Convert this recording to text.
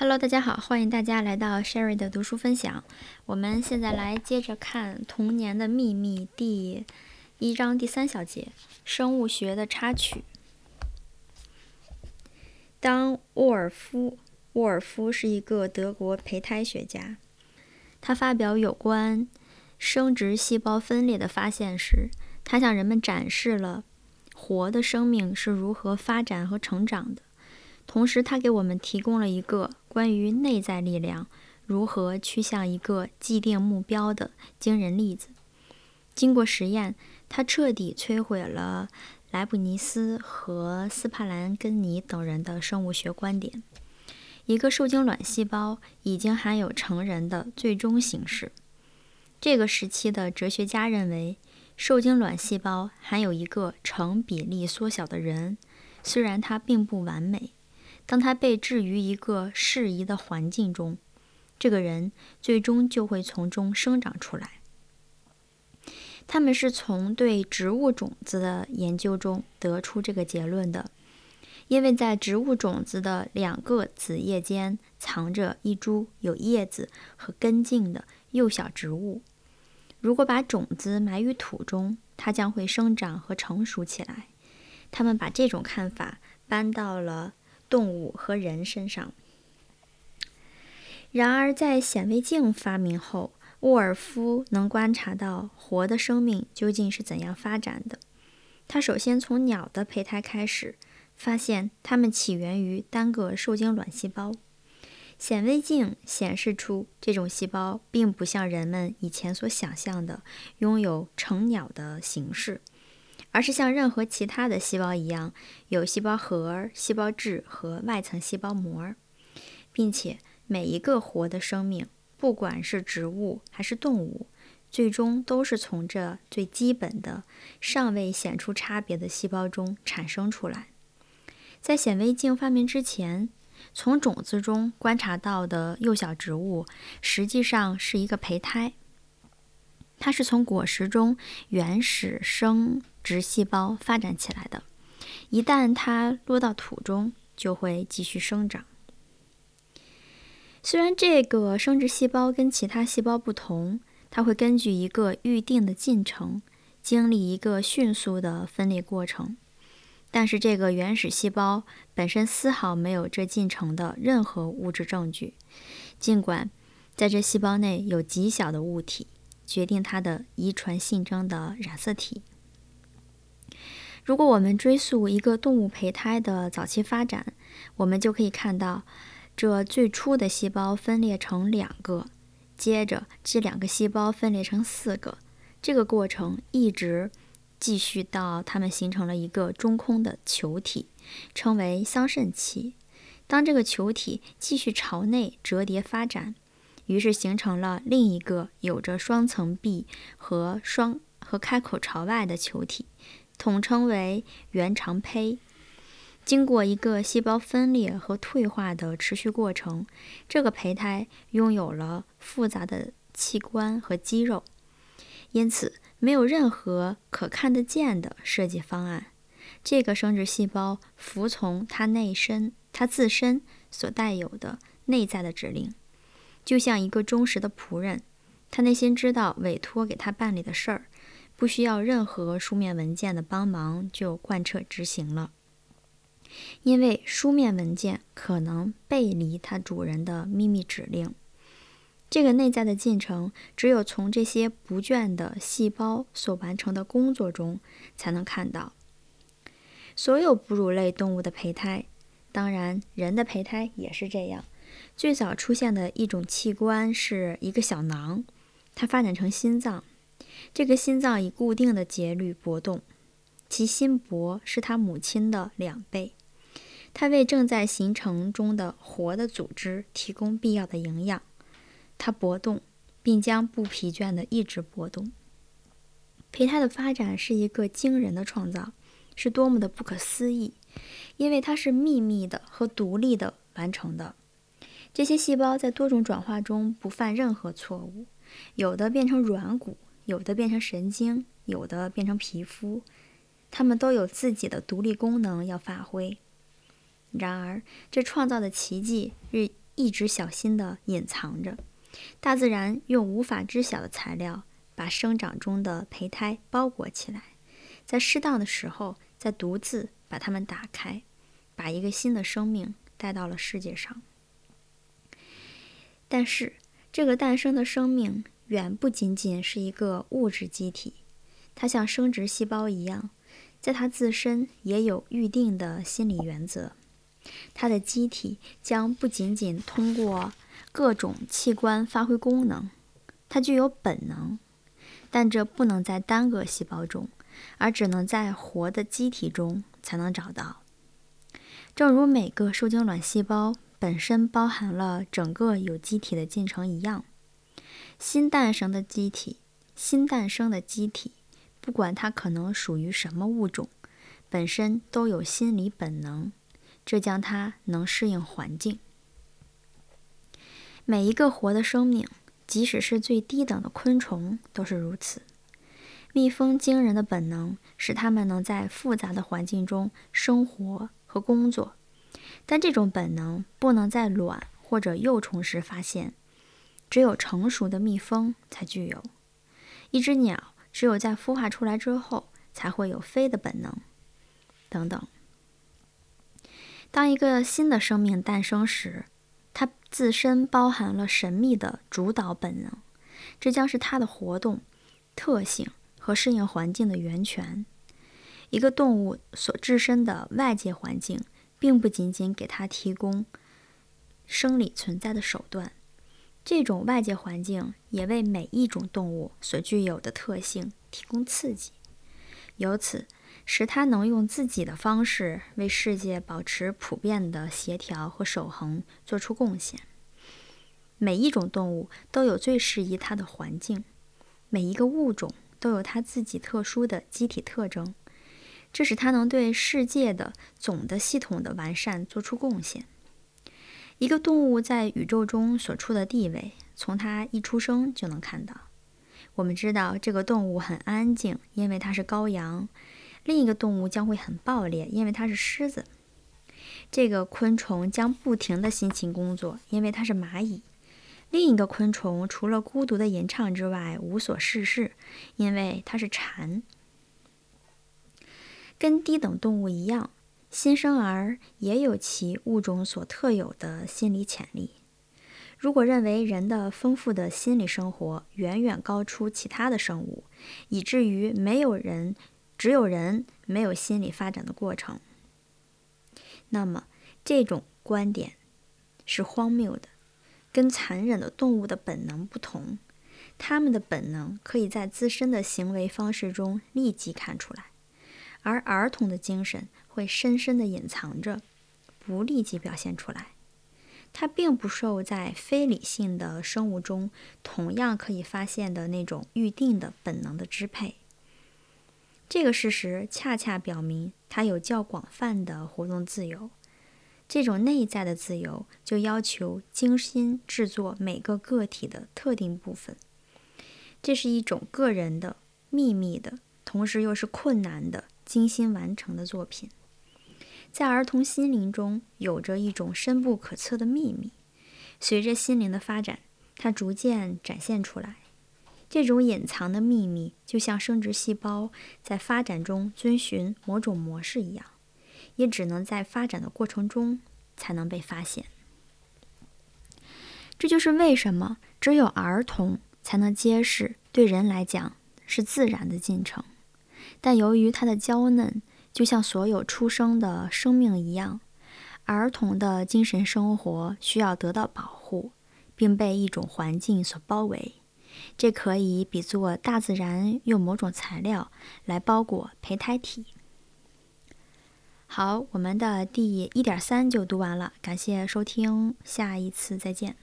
Hello，大家好，欢迎大家来到 Sherry 的读书分享。我们现在来接着看《童年的秘密》第一章第三小节——生物学的插曲。当沃尔夫·沃尔夫是一个德国胚胎学家，他发表有关生殖细胞分裂的发现时，他向人们展示了活的生命是如何发展和成长的。同时，他给我们提供了一个关于内在力量如何趋向一个既定目标的惊人例子。经过实验，他彻底摧毁了莱布尼斯和斯帕兰根尼等人的生物学观点。一个受精卵细胞已经含有成人的最终形式。这个时期的哲学家认为，受精卵细胞含有一个成比例缩小的人，虽然它并不完美。当他被置于一个适宜的环境中，这个人最终就会从中生长出来。他们是从对植物种子的研究中得出这个结论的，因为在植物种子的两个子叶间藏着一株有叶子和根茎的幼小植物。如果把种子埋于土中，它将会生长和成熟起来。他们把这种看法搬到了。动物和人身上。然而，在显微镜发明后，沃尔夫能观察到活的生命究竟是怎样发展的。他首先从鸟的胚胎开始，发现它们起源于单个受精卵细胞。显微镜显示出，这种细胞并不像人们以前所想象的拥有成鸟的形式。而是像任何其他的细胞一样，有细胞核、细胞质和外层细胞膜，并且每一个活的生命，不管是植物还是动物，最终都是从这最基本的、尚未显出差别的细胞中产生出来。在显微镜发明之前，从种子中观察到的幼小植物，实际上是一个胚胎。它是从果实中原始生殖细胞发展起来的，一旦它落到土中，就会继续生长。虽然这个生殖细胞跟其他细胞不同，它会根据一个预定的进程，经历一个迅速的分裂过程，但是这个原始细胞本身丝毫没有这进程的任何物质证据，尽管在这细胞内有极小的物体。决定它的遗传性征的染色体。如果我们追溯一个动物胚胎的早期发展，我们就可以看到，这最初的细胞分裂成两个，接着这两个细胞分裂成四个，这个过程一直继续到它们形成了一个中空的球体，称为桑葚期。当这个球体继续朝内折叠发展。于是形成了另一个有着双层壁和双和开口朝外的球体，统称为原肠胚。经过一个细胞分裂和退化的持续过程，这个胚胎拥有了复杂的器官和肌肉，因此没有任何可看得见的设计方案。这个生殖细胞服从它内身、它自身所带有的内在的指令。就像一个忠实的仆人，他内心知道委托给他办理的事儿，不需要任何书面文件的帮忙就贯彻执行了，因为书面文件可能背离它主人的秘密指令。这个内在的进程，只有从这些不倦的细胞所完成的工作中才能看到。所有哺乳类动物的胚胎，当然人的胚胎也是这样。最早出现的一种器官是一个小囊，它发展成心脏。这个心脏以固定的节律搏动，其心搏是它母亲的两倍。它为正在形成中的活的组织提供必要的营养。它搏动，并将不疲倦地一直搏动。胚胎的发展是一个惊人的创造，是多么的不可思议！因为它是秘密的和独立的完成的。这些细胞在多种转化中不犯任何错误，有的变成软骨，有的变成神经，有的变成皮肤，它们都有自己的独立功能要发挥。然而，这创造的奇迹日一直小心地隐藏着。大自然用无法知晓的材料把生长中的胚胎包裹起来，在适当的时候再独自把它们打开，把一个新的生命带到了世界上。但是，这个诞生的生命远不仅仅是一个物质机体，它像生殖细胞一样，在它自身也有预定的心理原则。它的机体将不仅仅通过各种器官发挥功能，它具有本能，但这不能在单个细胞中，而只能在活的机体中才能找到。正如每个受精卵细胞。本身包含了整个有机体的进程一样，新诞生的机体，新诞生的机体，不管它可能属于什么物种，本身都有心理本能，这将它能适应环境。每一个活的生命，即使是最低等的昆虫，都是如此。蜜蜂惊人的本能，使它们能在复杂的环境中生活和工作。但这种本能不能在卵或者幼虫时发现，只有成熟的蜜蜂才具有。一只鸟只有在孵化出来之后才会有飞的本能，等等。当一个新的生命诞生时，它自身包含了神秘的主导本能，这将是它的活动特性和适应环境的源泉。一个动物所置身的外界环境。并不仅仅给它提供生理存在的手段，这种外界环境也为每一种动物所具有的特性提供刺激，由此使它能用自己的方式为世界保持普遍的协调和守恒做出贡献。每一种动物都有最适宜它的环境，每一个物种都有它自己特殊的机体特征。这使它能对世界的总的系统的完善做出贡献。一个动物在宇宙中所处的地位，从它一出生就能看到。我们知道这个动物很安静，因为它是羔羊；另一个动物将会很暴烈，因为它是狮子。这个昆虫将不停地辛勤工作，因为它是蚂蚁；另一个昆虫除了孤独的吟唱之外无所事事，因为它是蝉。跟低等动物一样，新生儿也有其物种所特有的心理潜力。如果认为人的丰富的心理生活远远高出其他的生物，以至于没有人只有人没有心理发展的过程，那么这种观点是荒谬的。跟残忍的动物的本能不同，他们的本能可以在自身的行为方式中立即看出来。而儿童的精神会深深地隐藏着，不立即表现出来。它并不受在非理性的生物中同样可以发现的那种预定的本能的支配。这个事实恰恰表明它有较广泛的活动自由。这种内在的自由就要求精心制作每个个体的特定部分。这是一种个人的、秘密的，同时又是困难的。精心完成的作品，在儿童心灵中有着一种深不可测的秘密。随着心灵的发展，它逐渐展现出来。这种隐藏的秘密，就像生殖细胞在发展中遵循某种模式一样，也只能在发展的过程中才能被发现。这就是为什么只有儿童才能揭示对人来讲是自然的进程。但由于它的娇嫩，就像所有出生的生命一样，儿童的精神生活需要得到保护，并被一种环境所包围。这可以比作大自然用某种材料来包裹胚胎体。好，我们的第一点三就读完了，感谢收听，下一次再见。